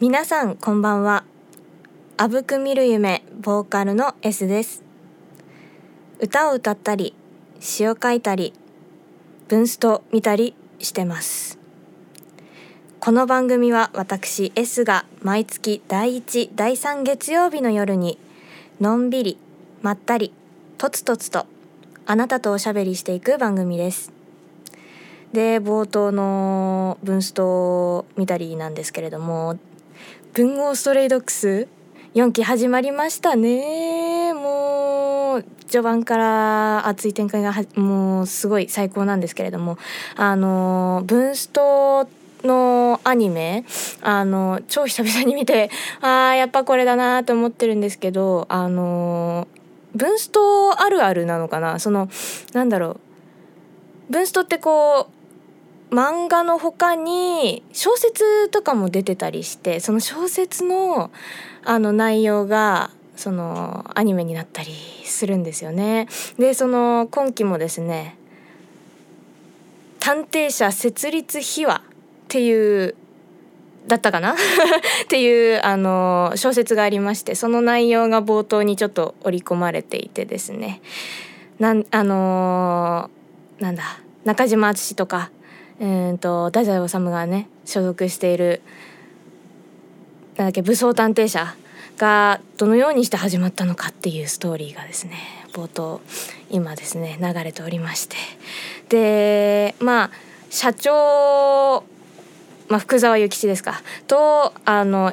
皆さんこんばんは。あぶく見る夢ボーカルの S です。歌を歌ったり詩を書いたり文スト見たりしてます。この番組は私 S が毎月第1第3月曜日の夜にのんびりまったりとつとつとあなたとおしゃべりしていく番組です。で冒頭の文スト見たりなんですけれども文豪ストレイドックス。4期始まりましたね。もう序盤から熱い展開がもうすごい最高なんですけれども。あの文ストのアニメあの超久々に見てあーやっぱこれだなと思ってるんですけどあの文ストあるあるなのかな。そのなんだろう。文ストってこう漫画の他に小説とかも出てたりしてその小説のあの内容がそのアニメになったりするんですよね。でその今期もですね「探偵社設立秘話」っていうだったかな？っていうあの小説がありましてその内容が冒頭にちょっと織り込まれていてですねなんあのー、なんだ中島敦とかえーと、太宰治がね所属しているなんだっけ武装探偵社がどのようにして始まったのかっていうストーリーがですね冒頭今ですね流れておりまして。でまあ社長、まあ、福沢諭吉ですか。とあの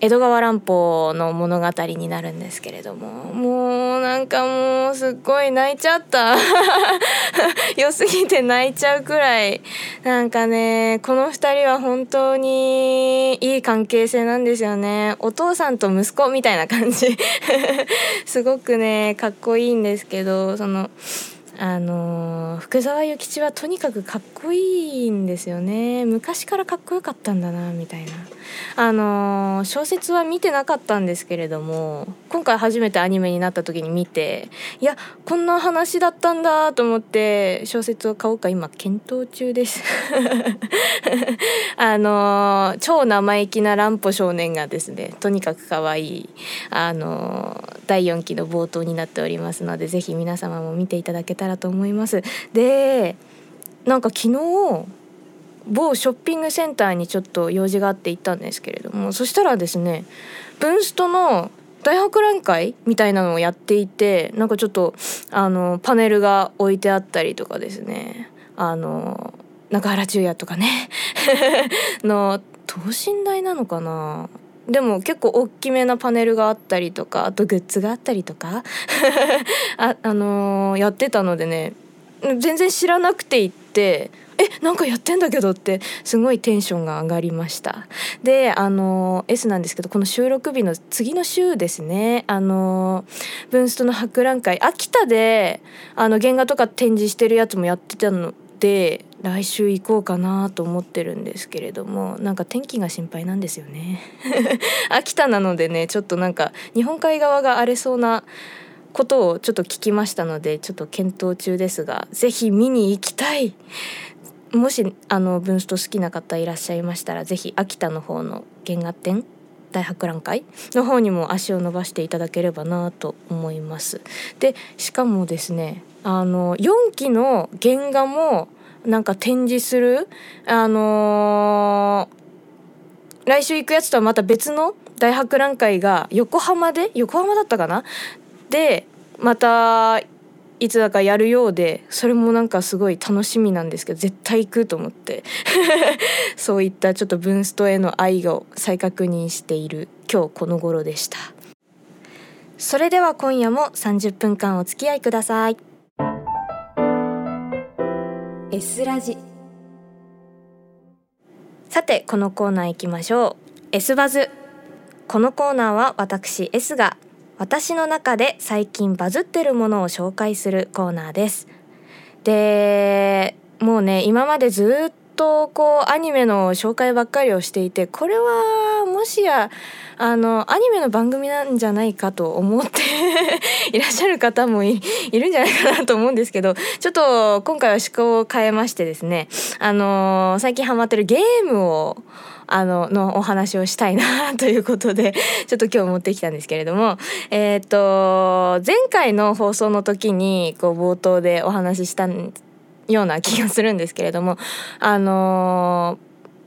江戸川乱歩の物語になるんですけれどももうなんかもうすっごい泣いちゃった。良すぎて泣いちゃうくらい。なんかねこの2人は本当にいい関係性なんですよね。お父さんと息子みたいな感じ。すごくねかっこいいんですけどそのあの福沢諭吉はとにかくかっこいいんですよね。昔からかっこよかったんだなみたいな。あの小説は見てなかったんですけれども今回初めてアニメになった時に見ていやこんな話だったんだと思って小説を買おうか今検討中です。あの超生意気な乱歩少年がですねとにかく可愛いあの第4期の冒頭になっておりますので是非皆様も見ていただけたたらと思います。でなんか昨日某ショッピングセンターにちょっと用事があって行ったんですけれどもそしたらですねブンストの大博覧会みたいなのをやっていてなんかちょっとあのパネルが置いてあったりとかですねあの中原中也とかね の等身大なのかな？でも結構大きめなパネルがあったりとかあとグッズがあったりとか あ、あのー、やってたのでね全然知らなくて行ってえなんかやってんだけどってすごいテンションが上がりました。であの S なんですけどこの収録日の次の週ですねあのブンストの博覧会秋田であの原画とか展示してるやつもやってたので来週行こうかなと思ってるんですけれどもなんか天気が心配なんですよね 秋田なのでねちょっとなんか日本海側が荒れそうなことをちょっと聞きましたのでちょっと検討中ですが是非見に行きたいもしあのブンスト好きな方いらっしゃいましたら是非秋田の方の原画展大博覧会の方にも足を伸ばしていただければなと思います。でしかもですねあの4期の原画もなんか展示する？あのー、来週行くやつとはまた別の大博覧会が横浜で？横浜だったかな？でまたいつだかやるようでそれもなんかすごい楽しみなんですけど絶対行くと思って。そういったちょっとブンストへの愛を再確認している今日この頃でした。それでは今夜も30分間お付き合いください。S ラジ。さてこのコーナー行きましょう。S バズ。このコーナーは私 S が私の中で最近バズってるものを紹介するコーナーです。でもうね今までずっとこうアニメの紹介ばっかりをしていてこれはもしやあのアニメの番組なんじゃないかと思っていらっしゃる方もいるんじゃないかなと思うんですけど ちょっと今回は思考を変えましてですねあの最近ハマってるゲームをあののお話をしたいなということでちょっと今日持ってきたんですけれどもえっ、と前回の放送の時にこう冒頭でお話ししたんような気がするんですけれどもあの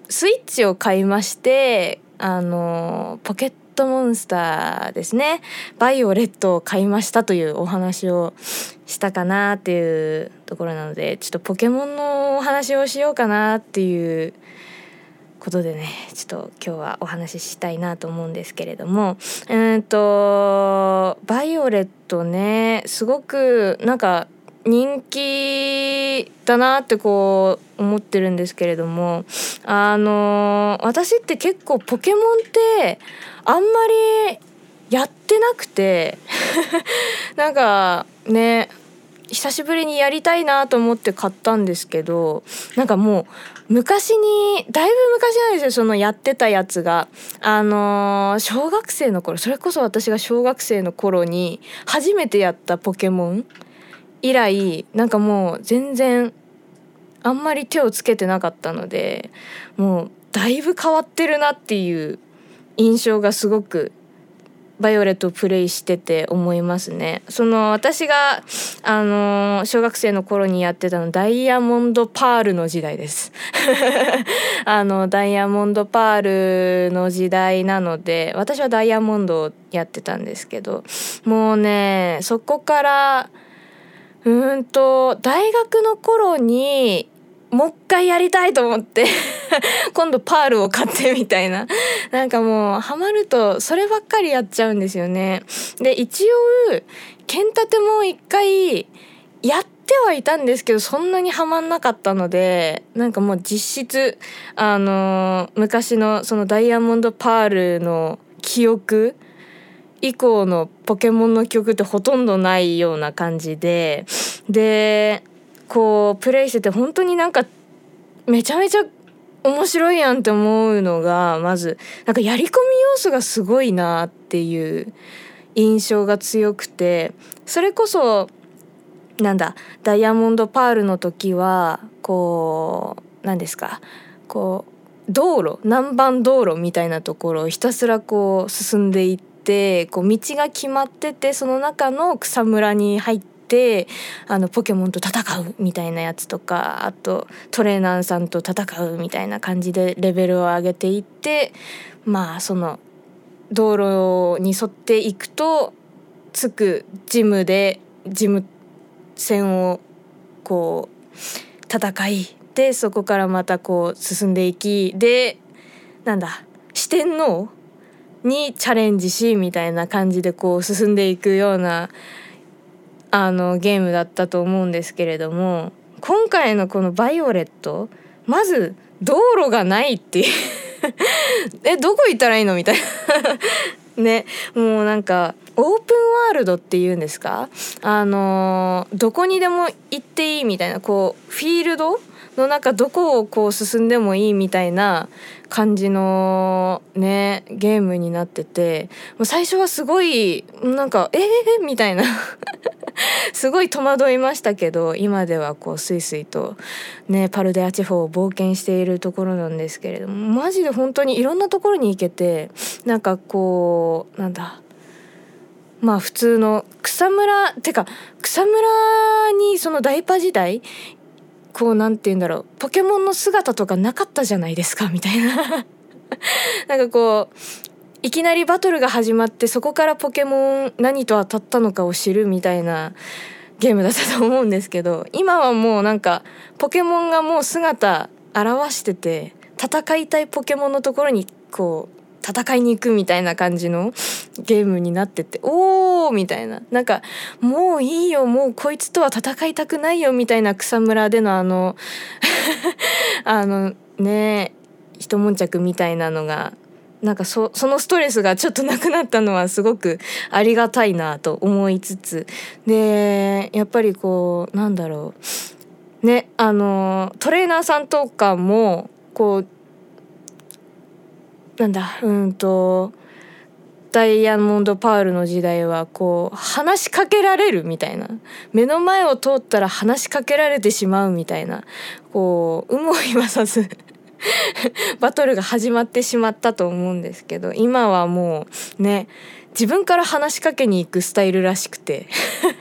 スイッチを買いましてあのポケットモンスターですね。バイオレットを買いましたというお話をしたかなっていうところなのでちょっとポケモンのお話をしようかなっていうことでねちょっと今日はお話ししたいなと思うんですけれどもうんとバイオレットねすごくなんか人気だなってこう思ってるんですけれどもあの私って結構ポケモンってあんまりやってなくて なんかね久しぶりにやりたいなと思って買ったんですけどなんかもう昔にだいぶ昔なんですよそのやってたやつが。あの、小学生の頃それこそ私が小学生の頃に初めてやったポケモン。以来なんかもう全然あんまり手をつけてなかったのでもうだいぶ変わってるなっていう印象がすごくバイオレットをプレイしてて思いますね。その私があの小学生の頃にやってたのダイヤモンドパールの時代です。あのダイヤモンドパールの時代なので私はダイヤモンドをやってたんですけどもうねそこからうんと大学の頃にもう一回やりたいと思って 今度パールを買ってみたいな。なんかもうハマるとそればっかりやっちゃうんですよね。で一応剣立ても一回やってはいたんですけどそんなにはまんなかったのでなんかもう実質あの昔のそのダイヤモンドパールの記憶以降のポケモンの曲ってほとんどないような感じででこうプレイしてて本当になんかめちゃめちゃ面白いやんって思うのがまずなんかやり込み要素がすごいなっていう印象が強くてそれこそなんだダイヤモンドパールの時はこう何ですかこう道路南蛮道路みたいなところをひたすらこう進んでいってこう道が決まっててその中の草むらに入ってあのポケモンと戦うみたいなやつとかあとトレーナーさんと戦うみたいな感じでレベルを上げていってまあその道路に沿っていくと着くジムでジム戦をこう戦いでそこからまたこう進んでいきでなんだ四天王にチャレンジしみたいな感じでこう進んでいくようなあのゲームだったと思うんですけれども今回のこの「バイオレット」まず道路がないっていう。えどこ行ったらいいのみたいな。ねもうなんかオープンワールドっていうんですか？あのどこにでも行っていいみたいなこうフィールドの中どこをこう進んでもいいみたいな感じのねゲームになっててもう最初はすごいなんか「えー、みたいな。すごい戸惑いましたけど今ではこうスイスイとねパルデア地方を冒険しているところなんですけれどもマジで本当にいろんなところに行けてなんかこうなんだまあ普通の草むらてか草むらにそのダイパ時代こうなんて言うんだろう。ポケモンの姿とかなかったじゃないですかみたいな。なんかこういきなりバトルが始まってそこからポケモン何と当たったのかを知るみたいなゲームだったと思うんですけど今はもうなんかポケモンがもう姿表してて戦いたいポケモンのところにこう戦いに行くみたいな感じのゲームになってておーみたいな。なんかもういいよもうこいつとは戦いたくないよみたいな草むらでのあの あのね一悶着みたいなのがなんかそのストレスがちょっとなくなったのはすごくありがたいなと思いつつでやっぱりこうなんだろう。ねあのトレーナーさんとかもこうなんだうんとダイヤモンドパールの時代はこう話しかけられるみたいな。目の前を通ったら話しかけられてしまうみたいな。こう有無を言わさず バトルが始まってしまったと思うんですけど今はもうね自分から話しかけに行くスタイルらしくて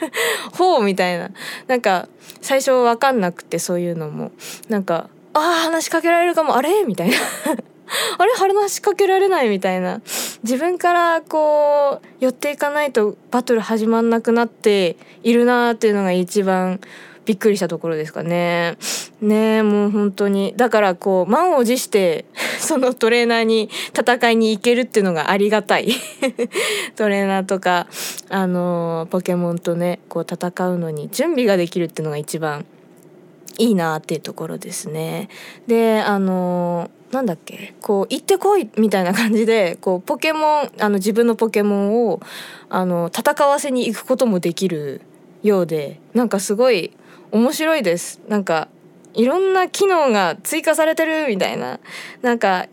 ほうみたいな。なんか最初分かんなくてそういうのも。なんかああ話しかけられるかもあれ？みたいな。あれ話しかけられないみたいな自分からこう寄っていかないとバトル始まんなくなっているなっていうのが一番びっくりしたところですかね。ねもう本当にだからこう満を持して そのトレーナーに戦いに行けるっていうのがありがたい トレーナーとかあのポケモンとねこう戦うのに準備ができるっていうのが一番いいなっていうところですね。であのなんだっけ？こう行ってこいみたいな感じでこうポケモンあの自分のポケモンをあの戦わせに行くこともできるようでなんかすごい面白いです。なんかいろんな機能が追加されてるみたいな。なんか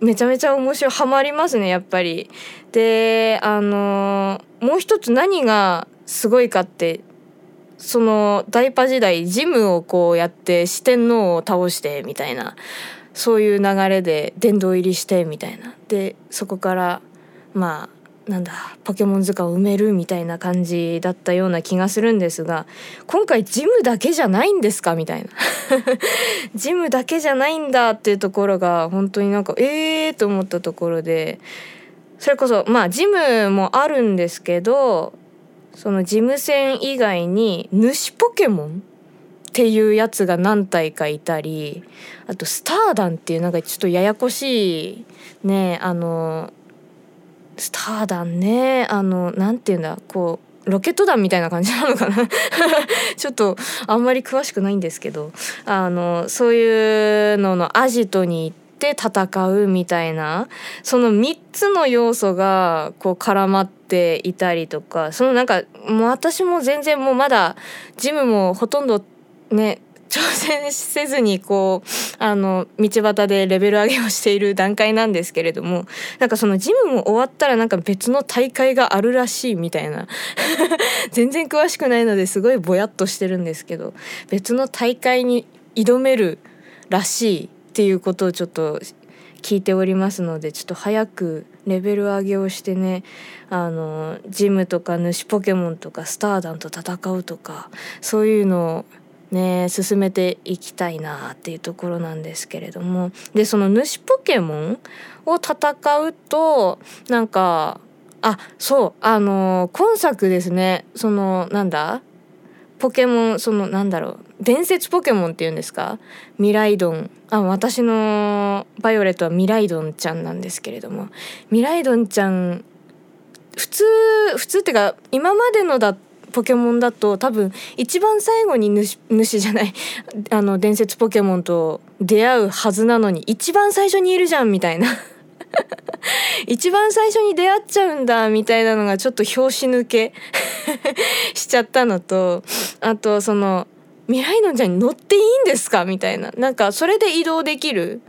めちゃめちゃ面白い。ハマりますねやっぱり。であのもう一つ何がすごいかってそのダイパ時代ジムをこうやって四天王を倒してみたいな。そういう流れで殿堂入りしてみたいな。でそこからまあなんだポケモン図鑑を埋めるみたいな感じだったような気がするんですが今回ジムだけじゃないんですか？みたいな。ジムだけじゃないんだっていうところが本当になんかええー、と思ったところでそれこそまあジムもあるんですけどそのジム戦以外に主ポケモンっていうやつが何体かいたりあとスターダンっていうなんかちょっとややこしいねあのスターダンねあのなんていうんだこうロケット弾みたいな感じなのかな。ちょっとあんまり詳しくないんですけどあのそういうののアジトに行って戦うみたいなその3つの要素がこう絡まっていたりとかそのなんかもう私も全然もうまだジムもほとんどね挑戦せずにこうあの道端でレベル上げをしている段階なんですけれどもなんかそのジムも終わったらなんか別の大会があるらしいみたいな。全然詳しくないのですごいぼやっとしてるんですけど別の大会に挑めるらしいっていうことをちょっと聞いておりますのでちょっと早くレベル上げをしてねあのジムとか主ポケモンとかスターダンと戦うとかそういうのをね進めていきたいなっていうところなんですけれども。でその主ポケモンを戦うとなんかあそうあの今作ですねそのなんだポケモンそのなんだろう伝説ポケモンっていうんですか？ミライドン。あ私のバイオレットはミライドンちゃんなんですけれども。ミライドンちゃん普通普通っていうか今までのだポケモンだと多分一番最後に主主じゃない あの伝説ポケモンと出会うはずなのに一番最初にいるじゃんみたいな。一番最初に出会っちゃうんだみたいなのがちょっと拍子抜け しちゃったのとあとその未来のちゃんに乗っていいんですかみたいな。なんかそれで移動できる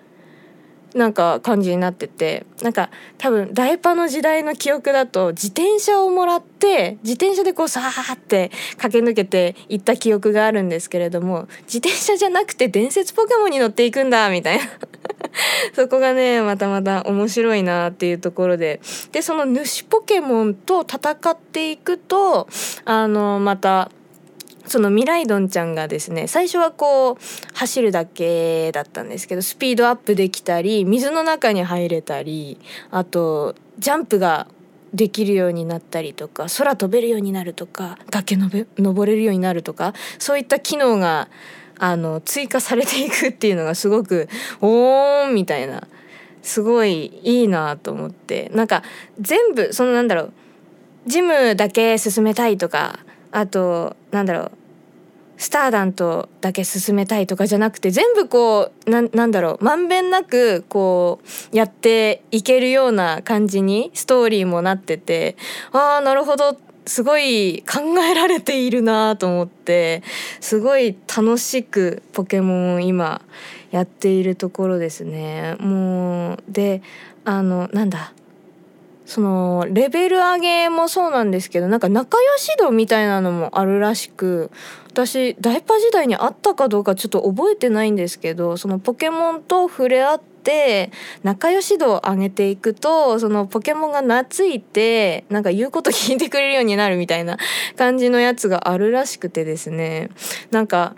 なんか感じになっててなんか多分ダイパの時代の記憶だと自転車をもらって自転車でこうさーって駆け抜けていった記憶があるんですけれども自転車じゃなくて伝説ポケモンに乗っていくんだみたいな。そこがねまたまた面白いなっていうところで。でその主ポケモンと戦っていくとあのまたそのミライドンちゃんがですね最初はこう走るだけだったんですけどスピードアップできたり水の中に入れたりあとジャンプができるようになったりとか空飛べるようになるとか崖のべ登れるようになるとかそういった機能があの追加されていくっていうのがすごくおーみたいなすごいいいなと思ってなんか全部そのなんだろうジムだけ進めたいとかあとなんだろうスターダントだけ進めたいとかじゃなくて全部こうななんだろうまんべんなくこうやっていけるような感じにストーリーもなっててああなるほどすごい考えられているなと思ってすごい楽しくポケモンを今やっているところですね。もうであのなんだそのレベル上げもそうなんですけどなんか仲良し度みたいなのもあるらしく私ダイパ時代にあったかどうかちょっと覚えてないんですけどそのポケモンと触れ合って仲良し度を上げていくとそのポケモンが懐いてなんか言うこと聞いてくれるようになるみたいな感じのやつがあるらしくてですね。なんか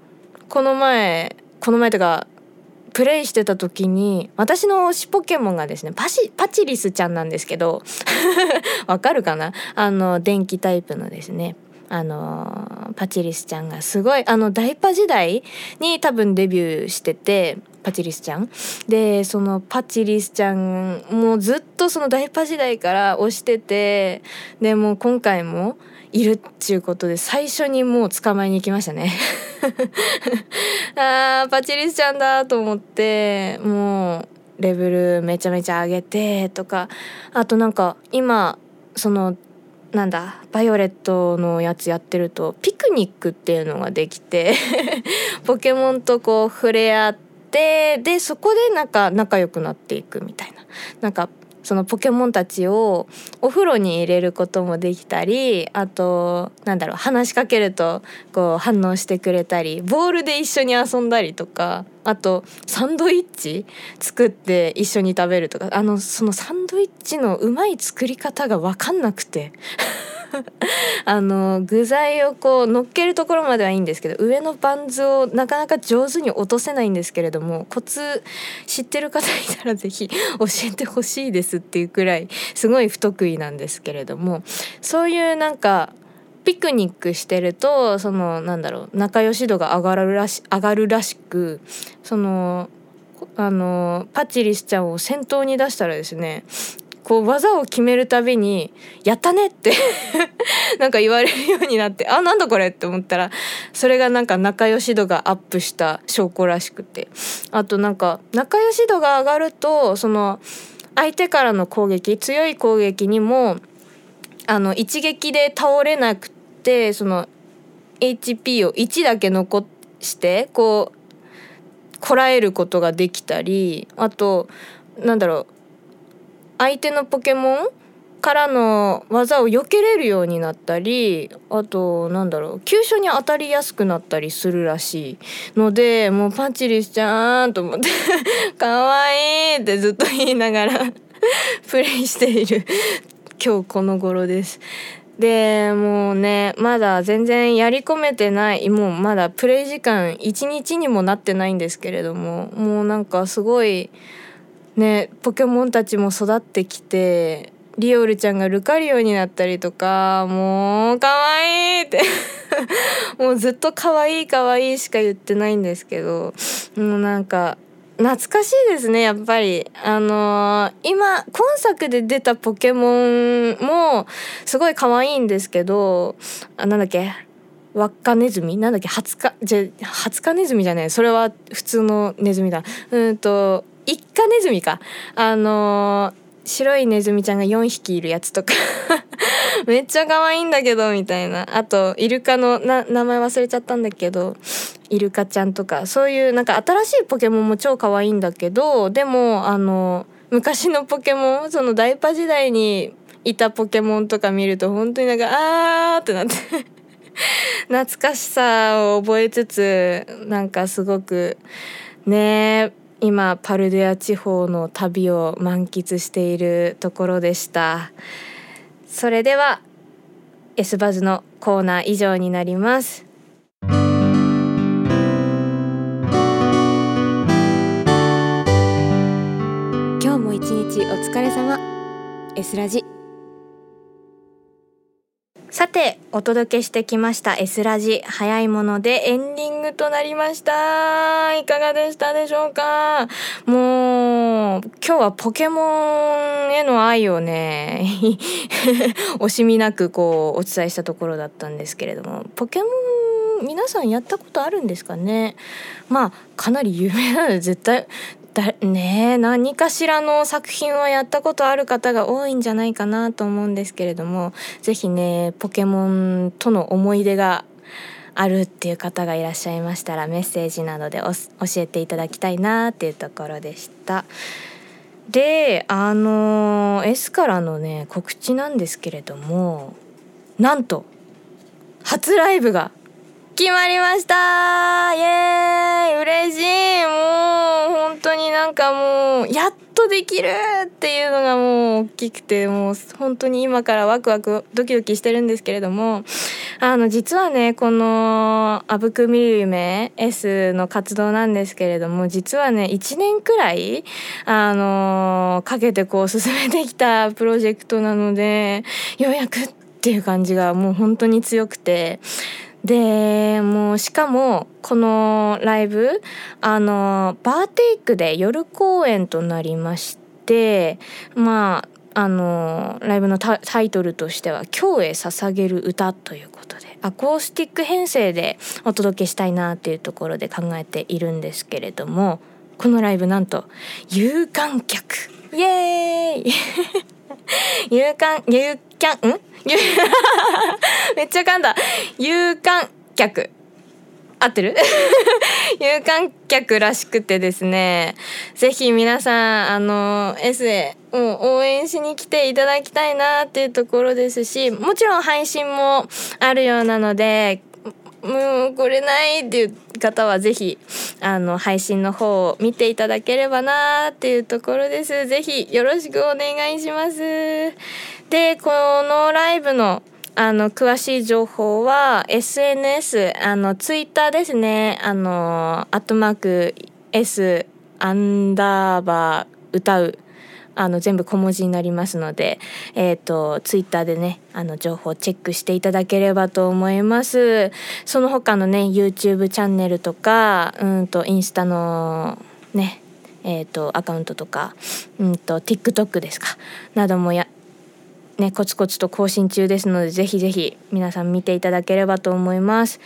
この前この前とかプレイしてた時に私の推しポケモンがですねパシパチリスちゃんなんですけど わかるかな？あの電気タイプのですねあのパチリスちゃんがすごいあのダイパ時代に多分デビューしててパチリスちゃん。でそのパチリスちゃんもうずっとそのダイパ時代から推しててでも今回もいるっちゅうことで最初にもう捕まえに行きましたね。あーパチリスちゃんだと思ってもうレベルめちゃめちゃ上げてとかあとなんか今そのなんだバイオレットのやつやってるとピクニックっていうのができて ポケモンとこう触れ合ってでそこでなんか仲良くなっていくみたいな。なんかそのポケモンたちをお風呂に入れることもできたりあとなんだろう話しかけるとこう反応してくれたりボールで一緒に遊んだりとかあとサンドイッチ作って一緒に食べるとかあのそのサンドイッチのうまい作り方が分かんなくて。あの具材をこう乗っけるところまではいいんですけど上のバンズをなかなか上手に落とせないんですけれどもコツ知ってる方いたら是非教えてほしいですっていうくらいすごい不得意なんですけれどもそういうなんかピクニックしてるとそのなんだろう仲良し度が上がるらし上がるらしくそのあのパチリスちゃんを先頭に出したらですねこう技を決めるたびに「やったね!」って なんか言われるようになって「あなんだこれ!」って思ったらそれがなんか仲良し度がアップした証拠らしくてあとなんか仲良し度が上がるとその相手からの攻撃強い攻撃にもあの一撃で倒れなくてその HP を1だけ残してこうこらえることができたりあとなんだろう相手のポケモンからの技を避けれるようになったりあとなんだろう急所に当たりやすくなったりするらしいのでもうパチリスちゃーんと思って かわいいってずっと言いながら プレイしている今日この頃です。でもうねまだ全然やり込めてないもうまだプレイ時間1日にもなってないんですけれどももうなんかすごいねポケモンたちも育ってきてリオルちゃんがルカリオになったりとかもうかわいいって。もうずっとかわいいかわいいしか言ってないんですけどもうなんか懐かしいですねやっぱり。あのー、今今作で出たポケモンもすごい可愛いいんですけどあなんだっけ輪っかネズミ？なんだっけ20日じゃ20日ネズミじゃないそれは普通のネズミだ。うんと一家ネズミか。あのー、白いネズミちゃんが4匹いるやつとか。めっちゃ可愛いんだけどみたいな。あとイルカの名前忘れちゃったんだけどイルカちゃんとか。そういうなんか新しいポケモンも超可愛いんだけどでもあの昔のポケモンそのダイパ時代にいたポケモンとか見ると本当になんかあーってなって。懐かしさを覚えつつなんかすごくねえ今パルデア地方の旅を満喫しているところでした。それでは S バズのコーナー以上になります。今日も一日お疲れ様。S ラジ。さてお届けしてきました S ラジ。早いものでエンディングとなりました。いかがでしたでしょうか？もう今日はポケモンへの愛をね 惜しみなくこうお伝えしたところだったんですけれども。ポケモン皆さんやったことあるんですかね？まあかなり有名なので絶対だね何かしらの作品はやったことある方が多いんじゃないかなと思うんですけれども是非ねポケモンとの思い出があるっていう方がいらっしゃいましたらメッセージなどで教えていただきたいなっていうところでした。であの S からのね告知なんですけれどもなんと初ライブが決まりました。イエーイ。嬉しい。もう本当になんかもうやっとできるっていうのがもう大きくてもう本当に今からワクワクドキドキしてるんですけれどもあの実はねこの「あぶくみる夢 S」の活動なんですけれども実はね1年くらいあのかけてこう進めてきたプロジェクトなのでようやくっていう感じがもう本当に強くてでもうしかもこのライブあのバーテイクで夜公演となりましてまああのライブのタイトルとしては「今日へ捧げる歌」ということでアコースティック編成でお届けしたいなっていうところで考えているんですけれどもこのライブなんと有観客。イエーイ！有観有キャンん？めっちゃ噛んだ。有観客。合ってる？有観客らしくてですね。ぜひ皆さんあの S へもう応援しに来ていただきたいなっていうところですしもちろん配信もあるようなのでもう来れないっていう方はぜひあの配信の方を見ていただければなっていうところです。ぜひよろしくお願いします。でこのライブのあの詳しい情報は SNS あのツイッターですねあのアットマーク S アンダーバー歌うあの全部小文字になりますので、えっ、ー、とツイッターでねあの情報チェックしていただければと思います。その他のね YouTube チャンネルとかうんとインスタのねえーと、アカウントとか、うんと TikTok ですかなどもやね、コツコツと更新中ですのでぜひぜひ皆さん見ていただければと思います。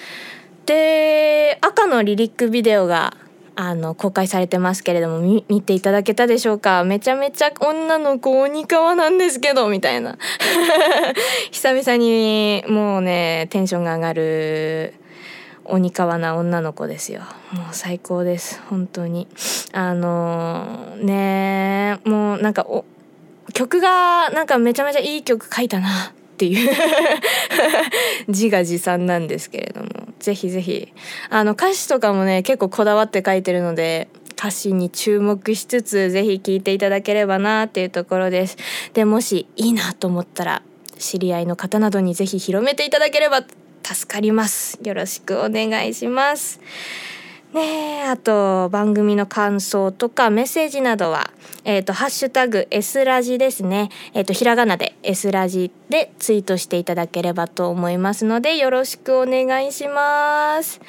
で赤のリリックビデオがあの公開されてますけれども見ていただけたでしょうか？めちゃめちゃ女の子鬼川なんですけどみたいな。久々にもうねテンションが上がる鬼川な女の子ですよ。もう最高です。本当に。あのー、ねもうなんかお曲がなんかめちゃめちゃいい曲書いたな。っていう。自画自賛なんですけれども。ぜひぜひ。あの歌詞とかもね結構こだわって書いてるので歌詞に注目しつつぜひ聴いていただければなっていうところです。でもしいいなと思ったら知り合いの方などにぜひ広めていただければ助かります。よろしくお願いします。ねあと番組の感想とかメッセージなどは、えっ、ー、と、ハッシュタグ S ラジですね。えっ、ー、と、ひらがなで S ラジでツイートしていただければと思いますので、よろしくお願いします。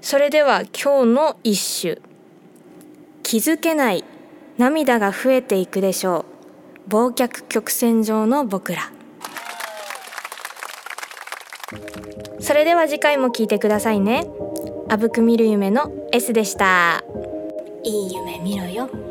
それでは今日の一首。気づけない涙が増えていくでしょう。忘却曲線上の僕ら。それでは次回も聞いてくださいね。あぶく見る夢の S でした。いい夢見ろよ。